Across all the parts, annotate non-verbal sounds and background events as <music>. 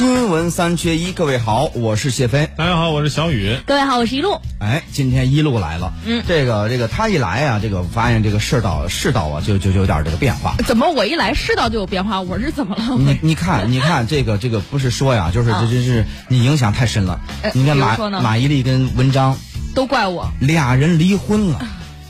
新闻三缺一，各位好，我是谢飞。大家好，我是小雨。各位好，我是一路。哎，今天一路来了。嗯，这个这个他一来啊，这个发现这个世道世道啊，就就就有点这个变化。怎么我一来世道就有变化？我是怎么了？你你看你看这个这个不是说呀，就是这这是你影响太深了。呃你看马马伊琍跟文章都怪我。俩人离婚了，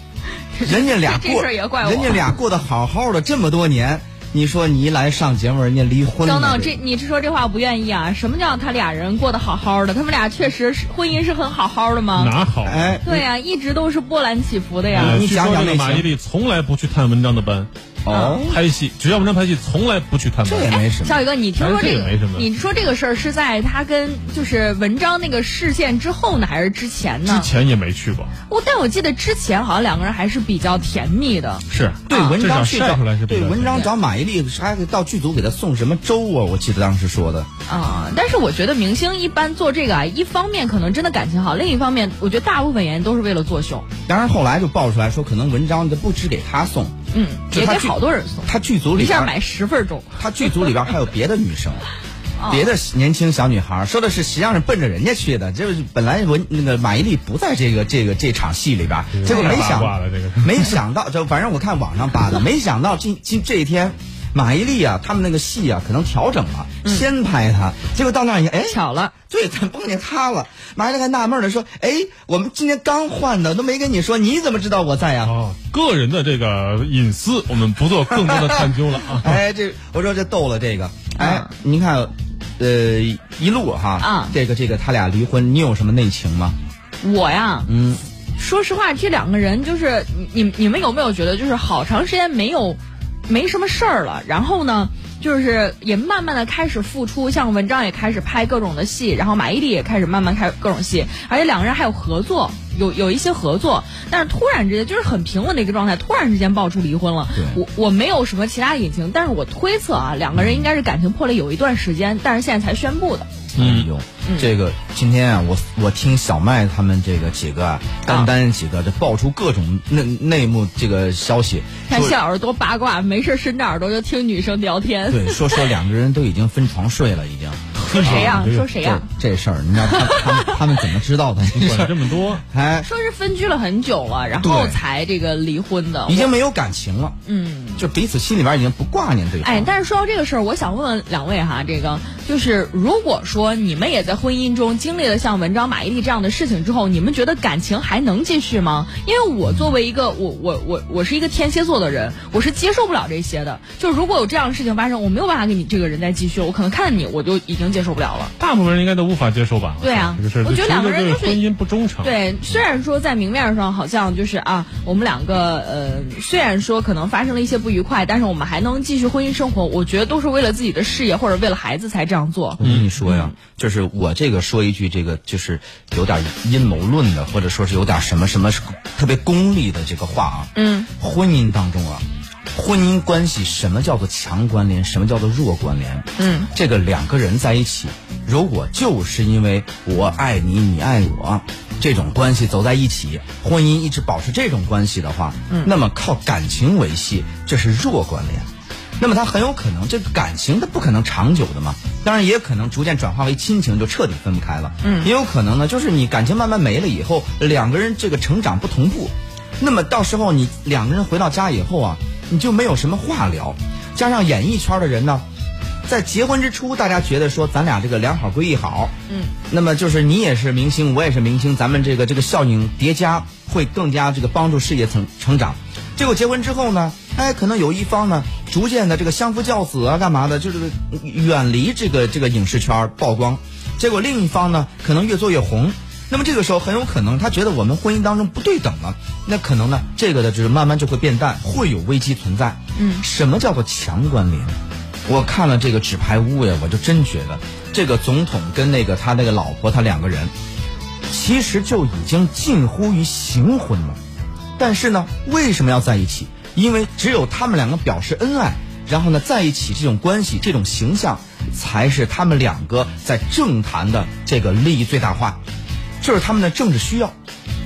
<laughs> 人家俩过事儿也怪我人家俩过得好好的这么多年，你说你一来上节目，人家离婚了。等等，这你是说这话不愿意啊？什么叫他俩人过得好好的？他们俩确实是婚姻是很好好的吗？哪好？哎，对呀、一直都是波澜起伏的呀。呃你据说这个讲讲那马伊琍从来不去探文章的班，哦，拍戏只要文章拍戏，从来不去探这也。没什么。小宇哥，你听说这这个也没什么？你说这个事儿是在他跟就是文章那个事件之后呢，还是之前呢？之前也没去过，我但我记得之前好像两个人还是比较甜蜜的。是对文章去找晒出来是对文章找马伊琍，还到剧组给他送什么粥啊？我记得当时说的。啊，但是我觉得明星一般做这个啊，一方面可能真的感情好，另一方面我觉得大部分原因都是为了作秀，当然后来就爆出来说，可能文章的不只给他送，嗯，也给好多人送，他剧组里边一下买十份粥。他剧组里边还有别的女生，<laughs> 哦别的年轻小女孩，说的是实际上是奔着人家去的，就是本来文那个马伊琍不在这个这个这场戏里边，结果没想没想到，就反正我看网上扒的，没想到今今这一天。马伊琍啊，他们那个戏啊，可能调整了，先拍她，结果到那儿一，哎，巧了，对，咱碰见他了。马伊琍还纳闷的说：“哎，我们今天刚换的，都没跟你说，你怎么知道我在呀、哦，个人的这个隐私，我们不做更多的探究了啊。<laughs> 哎，这我说这逗了这个，哎，您看，呃，一路哈，啊。这个这个他俩离婚，你有什么内情吗？我呀，嗯，说实话，这两个人就是你你你们有没有觉得，就是好长时间没有没什么事儿了，然后呢？就是也慢慢的开始付出，像文章也开始拍各种的戏，然后马伊琍也开始慢慢开各种戏，而且两个人还有合作，有有一些合作，但是突然之间就是很平稳的一个状态，突然之间爆出离婚了。我我没有什么其他隐情，但是我推测啊，两个人应该是感情破裂有一段时间，但是现在才宣布的。哎呦，这个今天啊，我我听小麦他们这个几个啊，单单几个这爆出各种内内幕这个消息，说看小耳朵八卦，没事伸着耳朵就听女生聊天。对，说说两个人都已经分床睡了，已经。说谁呀、这个说谁呀、这这事儿，你知道他他们他们怎么知道的？管这么多，<laughs> 哎，说是分居了很久了，然后才这个离婚的。已经没有感情了，嗯，就彼此心里边已经不挂念对方。哎，但是说到这个事儿，我想问问两位哈，这个就是如果说你们也在婚姻中经历了像文章、马伊琍这样的事情之后，你们觉得感情还能继续吗？因为我作为一个我我我我是一个天蝎座的人，我是接受不了这些的。就如果有这样的事情发生，我没有办法跟你这个人再继续，我可能看见你我就已经接受不了了。大部分人应该都无法接受吧？对啊这个事，我觉得两个人就是婚姻不忠诚。对，虽然说在明面上好像就是啊，我们两个呃，虽然说可能发生了一些不愉快，但是我们还能继续婚姻生活。我觉得都是为了自己的事业或者为了孩子才这样做。我跟你说呀，就是我这个说一句，这个就是有点阴谋论的，或者说是有点什么什么特别功利的这个话啊。嗯，婚姻当中啊，婚姻关系什么叫做强关联，什么叫做弱关联？嗯，这个两个人在一起，如果就是因为我爱你，你爱我。这种关系走在一起，婚姻一直保持这种关系的话，嗯，那么靠感情维系，这是弱关联。那么他很有可能，这个感情它不可能长久的嘛。当然，也可能逐渐转化为亲情，就彻底分不开了。嗯也有可能呢，就是你感情慢慢没了以后，两个人这个成长不同步，那么到时候你两个人回到家以后啊，你就没有什么话聊。加上演艺圈的人呢，在结婚之初，大家觉得说咱俩这个两好归一好，嗯，那么就是你也是明星，我也是明星，咱们这个这个效应叠加，会更加这个帮助事业成成长。结果结婚之后呢，哎，可能有一方呢，逐渐的这个相夫教子啊，干嘛的，就是远离这个这个影视圈曝光。结果另一方呢，可能越做越红。那么这个时候很有可能他觉得我们婚姻当中不对等了，那可能呢，这个的就是慢慢就会变淡，会有危机存在。嗯，什么叫做强关联？我看了这个纸牌屋呀，我就真觉得这个总统跟那个他那个老婆，他两个人其实就已经近乎于行婚了。但是呢，为什么要在一起？因为只有他们两个表示恩爱，然后呢，在一起这种关系、这种形象，才是他们两个在政坛的这个利益最大化，这是他们的政治需要。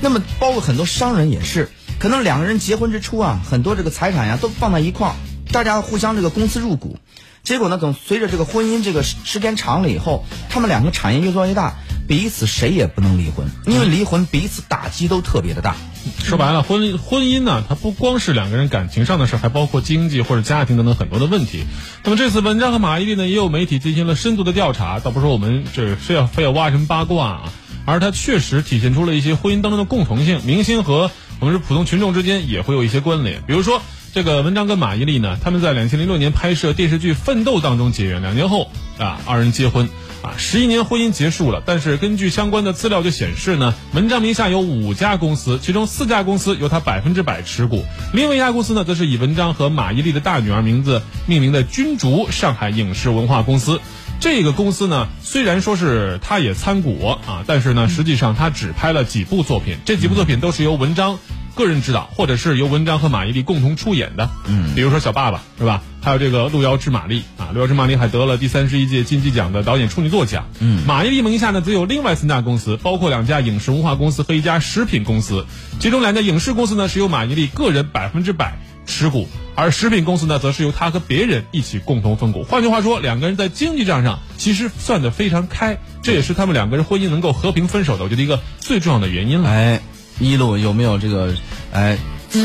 那么，包括很多商人也是，可能两个人结婚之初啊，很多这个财产呀都放在一块儿，大家互相这个公司入股，结果呢，等随着这个婚姻这个时时间长了以后，他们两个产业越做越大，彼此谁也不能离婚，因为离婚彼此打击都特别的大。说白了，婚婚姻呢，它不光是两个人感情上的事，还包括经济或者家庭等等很多的问题。那么这次文章和马伊琍呢，也有媒体进行了深度的调查，倒不是我们这非要非要挖什么八卦啊，而它确实体现出了一些婚姻当中的共同性，明星和我们是普通群众之间也会有一些关联，比如说。这个文章跟马伊琍呢，他们在两千零六年拍摄电视剧《奋斗》当中结缘，两年后啊，二人结婚，啊，十一年婚姻结束了。但是根据相关的资料就显示呢，文章名下有五家公司，其中四家公司由他百分之百持股，另外一家公司呢，则是以文章和马伊琍的大女儿名字命名的君竹上海影视文化公司。这个公司呢，虽然说是他也参股啊，但是呢，实际上他只拍了几部作品，这几部作品都是由文章。个人指导，或者是由文章和马伊琍共同出演的，嗯，比如说《小爸爸》是吧？还有这个《路遥知马力》啊，《路遥知马力》还得了第三十一届金鸡奖的导演处女作奖。嗯，马伊琍名下呢，则有另外三大公司，包括两家影视文化公司和一家食品公司。其中两家影视公司呢，是由马伊琍个人百分之百持股，而食品公司呢，则是由他和别人一起共同分股。换句话说，两个人在经济账上其实算得非常开，这也是他们两个人婚姻能够和平分手的，我觉得一个最重要的原因了。哎。一路有没有这个，哎，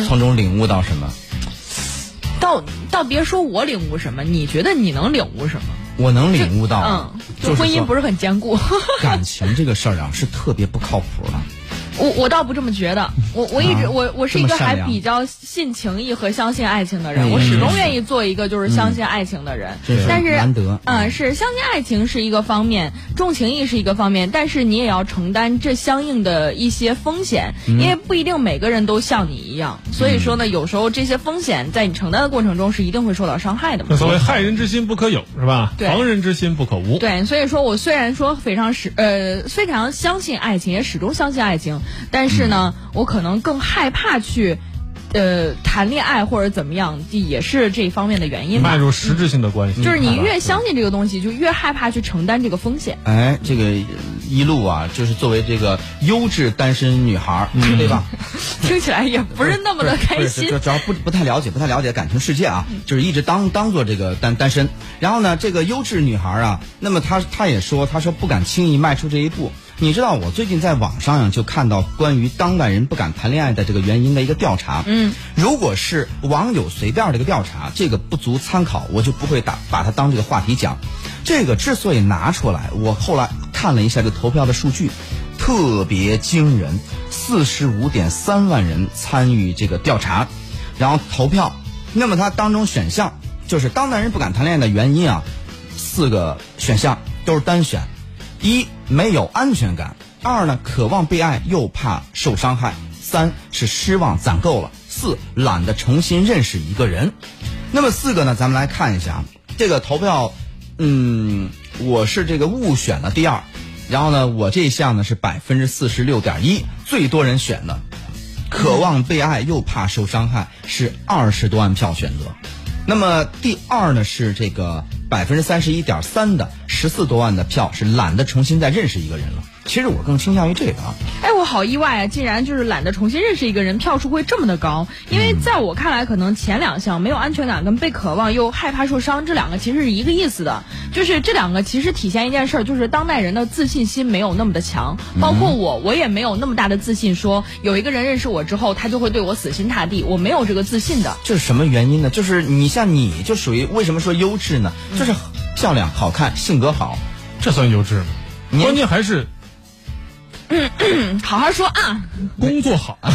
从中领悟到什么？倒倒别说我领悟什么，你觉得你能领悟什么？我能领悟到，嗯，就婚姻不是很坚固。<laughs> 感情这个事儿啊，是特别不靠谱的。我我倒不这么觉得，我我一直我我是一个还比较信情义和相信爱情的人，我始终愿意做一个就是相信爱情的人。但是难得，嗯，是相信爱情是一个方面，重情义是一个方面，但是你也要承担这相应的一些风险，因为不一定每个人都像你一样。所以说呢，有时候这些风险在你承担的过程中是一定会受到伤害的嘛。所谓害人之心不可有，是吧？防人之心不可无。对，所以说我虽然说非常始呃非常相信爱情，也始终相信爱情。但是呢，我可能更害怕去，呃，谈恋爱或者怎么样，也是这方面的原因。迈入实质性的关系，就是你越相信这个东西，就越害怕去承担这个风险。哎，这个一路啊，就是作为这个优质单身女孩，对吧？<laughs> 听起来也不是那么的开心。主要不不太了解，不太了解感情世界啊，就是一直当当做这个单单身。然后呢，这个优质女孩啊，那么她她也说，她说不敢轻易迈出这一步。你知道我最近在网上呀就看到关于当代人不敢谈恋爱的这个原因的一个调查。嗯，如果是网友随便这个调查，这个不足参考，我就不会打把它当这个话题讲。这个之所以拿出来，我后来看了一下这投票的数据，特别惊人，四十五点三万人参与这个调查，然后投票。那么它当中选项就是当代人不敢谈恋爱的原因啊，四个选项都是单选。一没有安全感，二呢渴望被爱又怕受伤害，三是失望攒够了，四懒得重新认识一个人。那么四个呢，咱们来看一下这个投票，嗯，我是这个误选了第二，然后呢，我这项呢是百分之四十六点一，最多人选的，渴望被爱又怕受伤害是二十多万票选择。那么第二呢是这个百分之三十一点三的十四多万的票是懒得重新再认识一个人了。其实我更倾向于这个啊！我好意外啊！竟然就是懒得重新认识一个人，票数会这么的高。因为在我看来，可能前两项没有安全感跟被渴望又害怕受伤这两个其实是一个意思的，就是这两个其实体现一件事儿，就是当代人的自信心没有那么的强。包括我，我也没有那么大的自信，说有一个人认识我之后，他就会对我死心塌地。我没有这个自信的。这是什么原因呢？就是你像你就属于为什么说优质呢？就是漂亮、好看、性格好，这算优质吗？关键还是。嗯，好好说啊！工作好。<laughs>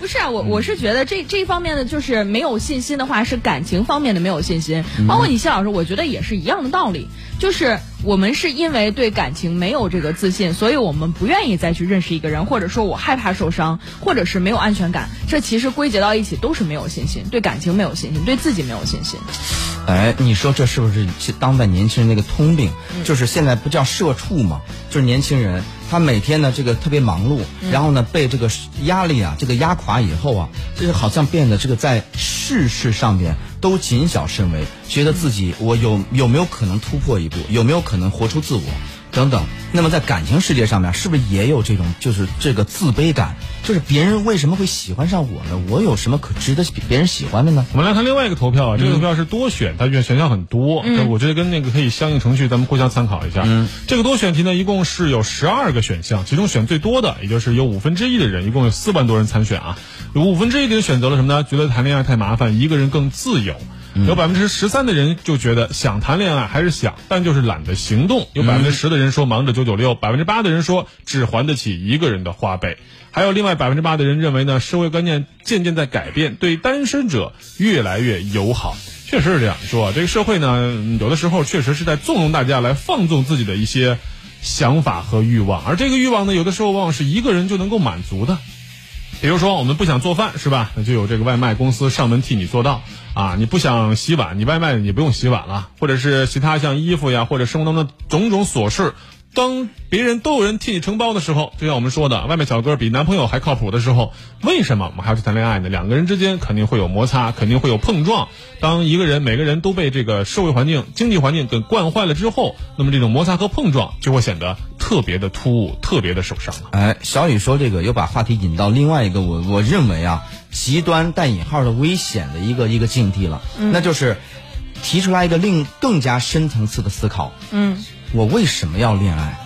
不是啊，我我是觉得这这方面的就是没有信心的话，是感情方面的没有信心。包括你谢老师，我觉得也是一样的道理。就是我们是因为对感情没有这个自信，所以我们不愿意再去认识一个人，或者说我害怕受伤，或者是没有安全感。这其实归结到一起都是没有信心，对感情没有信心，对自己没有信心。哎，你说这是不是当代年轻人那个通病？就是现在不叫社畜嘛？就是年轻人。他每天呢，这个特别忙碌，然后呢，被这个压力啊，这个压垮以后啊，就是好像变得这个在事事上边都谨小慎微，觉得自己我有有没有可能突破一步，有没有可能活出自我？等等。那么在感情世界上面，是不是也有这种就是这个自卑感？就是别人为什么会喜欢上我呢？我有什么可值得别人喜欢的呢？我们来看另外一个投票啊，这个投票是多选，它选选项很多，嗯、我觉得跟那个可以相应程序，咱们互相参考一下。嗯，这个多选题呢，一共是有十二个选项，其中选最多的，也就是有五分之一的人，一共有四万多人参选啊，有五分之一的人选择了什么呢？觉得谈恋爱太麻烦，一个人更自由。有百分之十三的人就觉得想谈恋爱还是想，但就是懒得行动。有百分之十的人说忙着九九六，百分之八的人说只还得起一个人的花呗。还有另外百分之八的人认为呢，社会观念渐渐在改变，对单身者越来越友好。确实是这样说，这个社会呢，有的时候确实是在纵容大家来放纵自己的一些想法和欲望，而这个欲望呢，有的时候往往是一个人就能够满足的。比如说，我们不想做饭是吧？那就有这个外卖公司上门替你做到啊。你不想洗碗，你外卖你不用洗碗了，或者是其他像衣服呀，或者生活当中的种种琐事。当别人都有人替你承包的时候，就像我们说的，外卖小哥比男朋友还靠谱的时候，为什么我们还要去谈恋爱呢？两个人之间肯定会有摩擦，肯定会有碰撞。当一个人每个人都被这个社会环境、经济环境给惯坏了之后，那么这种摩擦和碰撞就会显得特别的突兀，特别的受伤了。哎，小雨说这个又把话题引到另外一个我我认为啊极端带引号的危险的一个一个境地了，那就是提出来一个另更加深层次的思考。嗯。我为什么要恋爱？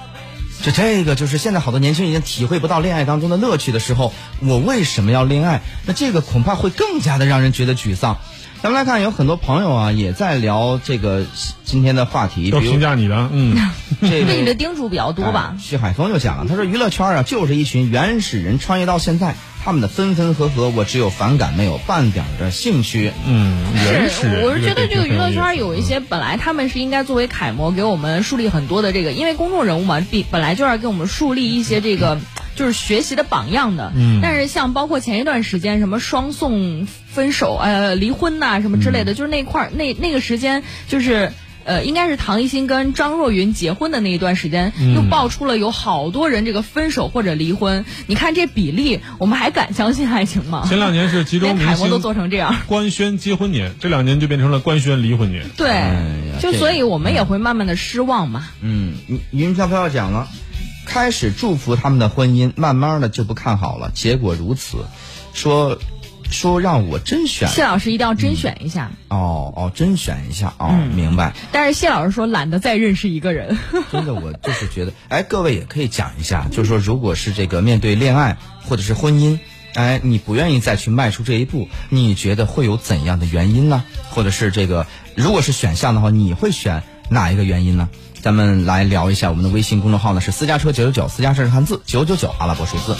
就这个，就是现在好多年轻人已经体会不到恋爱当中的乐趣的时候，我为什么要恋爱？那这个恐怕会更加的让人觉得沮丧。咱们来看，有很多朋友啊，也在聊这个今天的话题。都评价你的，嗯，这 <laughs> 对你的叮嘱比较多吧？徐海峰就讲了，他说娱乐圈啊，就是一群原始人穿越到现在。他们的分分合合，我只有反感，没有半点的兴趣。嗯，是，我是觉得这个娱乐圈有一些本来他们是应该作为楷模，给我们树立很多的这个，因为公众人物嘛，比本来就要给我们树立一些这个就是学习的榜样的。嗯。但是像包括前一段时间什么双宋分手呃离婚呐什么之类的，就是那块儿那那个时间就是。呃，应该是唐艺昕跟张若昀结婚的那一段时间，又爆出了有好多人这个分手或者离婚。你看这比例，我们还敢相信爱情吗？<laughs> 前两年是集中明星都做成这样，官宣结婚年，这两年就变成了官宣离婚年。对，就所以我们也会慢慢的失望嘛。嗯，云飘飘讲了，开始祝福他们的婚姻，慢慢的就不看好了，结果如此，说。说让我甄选，谢老师一定要甄选一下。哦哦，甄选一下哦，明白。但是谢老师说懒得再认识一个人。<laughs> 真的，我就是觉得，哎，各位也可以讲一下，就是说，如果是这个面对恋爱或者是婚姻，哎，你不愿意再去迈出这一步，你觉得会有怎样的原因呢？或者是这个，如果是选项的话，你会选哪一个原因呢？咱们来聊一下，我们的微信公众号呢是私家车九九九，私家车是汉字九九九阿拉伯数字。